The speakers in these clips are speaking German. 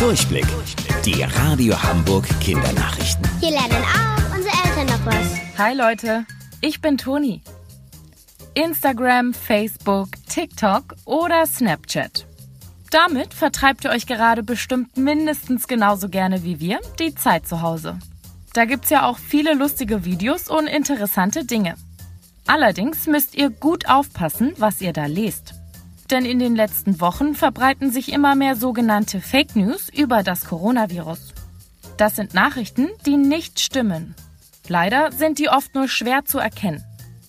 Durchblick. Die Radio Hamburg Kindernachrichten. Hier lernen auch unsere Eltern noch was. Hi Leute, ich bin Toni. Instagram, Facebook, TikTok oder Snapchat. Damit vertreibt ihr euch gerade bestimmt mindestens genauso gerne wie wir die Zeit zu Hause. Da gibt's ja auch viele lustige Videos und interessante Dinge. Allerdings müsst ihr gut aufpassen, was ihr da lest. Denn in den letzten Wochen verbreiten sich immer mehr sogenannte Fake News über das Coronavirus. Das sind Nachrichten, die nicht stimmen. Leider sind die oft nur schwer zu erkennen.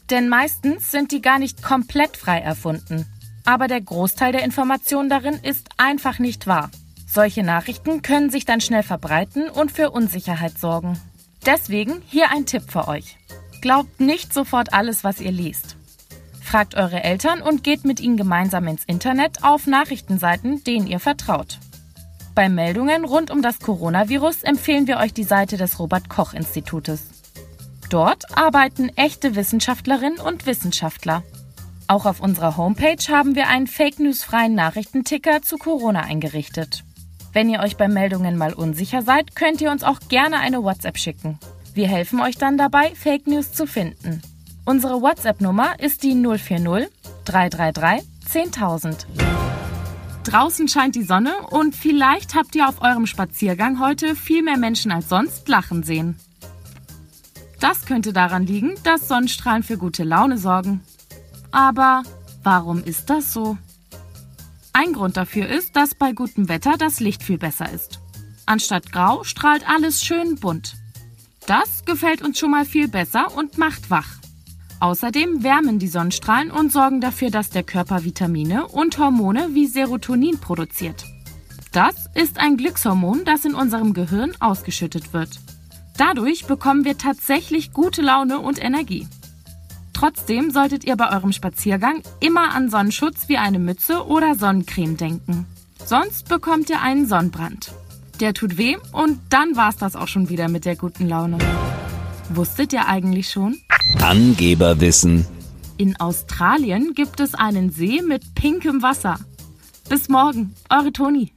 Denn meistens sind die gar nicht komplett frei erfunden. Aber der Großteil der Informationen darin ist einfach nicht wahr. Solche Nachrichten können sich dann schnell verbreiten und für Unsicherheit sorgen. Deswegen hier ein Tipp für euch. Glaubt nicht sofort alles, was ihr liest. Fragt eure Eltern und geht mit ihnen gemeinsam ins Internet auf Nachrichtenseiten, denen ihr vertraut. Bei Meldungen rund um das Coronavirus empfehlen wir euch die Seite des Robert Koch Institutes. Dort arbeiten echte Wissenschaftlerinnen und Wissenschaftler. Auch auf unserer Homepage haben wir einen Fake News freien Nachrichtenticker zu Corona eingerichtet. Wenn ihr euch bei Meldungen mal unsicher seid, könnt ihr uns auch gerne eine WhatsApp schicken. Wir helfen euch dann dabei, Fake News zu finden. Unsere WhatsApp-Nummer ist die 040 333 10000. Draußen scheint die Sonne und vielleicht habt ihr auf eurem Spaziergang heute viel mehr Menschen als sonst lachen sehen. Das könnte daran liegen, dass Sonnenstrahlen für gute Laune sorgen. Aber warum ist das so? Ein Grund dafür ist, dass bei gutem Wetter das Licht viel besser ist. Anstatt grau strahlt alles schön bunt. Das gefällt uns schon mal viel besser und macht wach. Außerdem wärmen die Sonnenstrahlen und sorgen dafür, dass der Körper Vitamine und Hormone wie Serotonin produziert. Das ist ein Glückshormon, das in unserem Gehirn ausgeschüttet wird. Dadurch bekommen wir tatsächlich gute Laune und Energie. Trotzdem solltet ihr bei eurem Spaziergang immer an Sonnenschutz wie eine Mütze oder Sonnencreme denken. Sonst bekommt ihr einen Sonnenbrand. Der tut weh und dann war's das auch schon wieder mit der guten Laune. Wusstet ihr eigentlich schon? Angeberwissen. In Australien gibt es einen See mit pinkem Wasser. Bis morgen, eure Toni.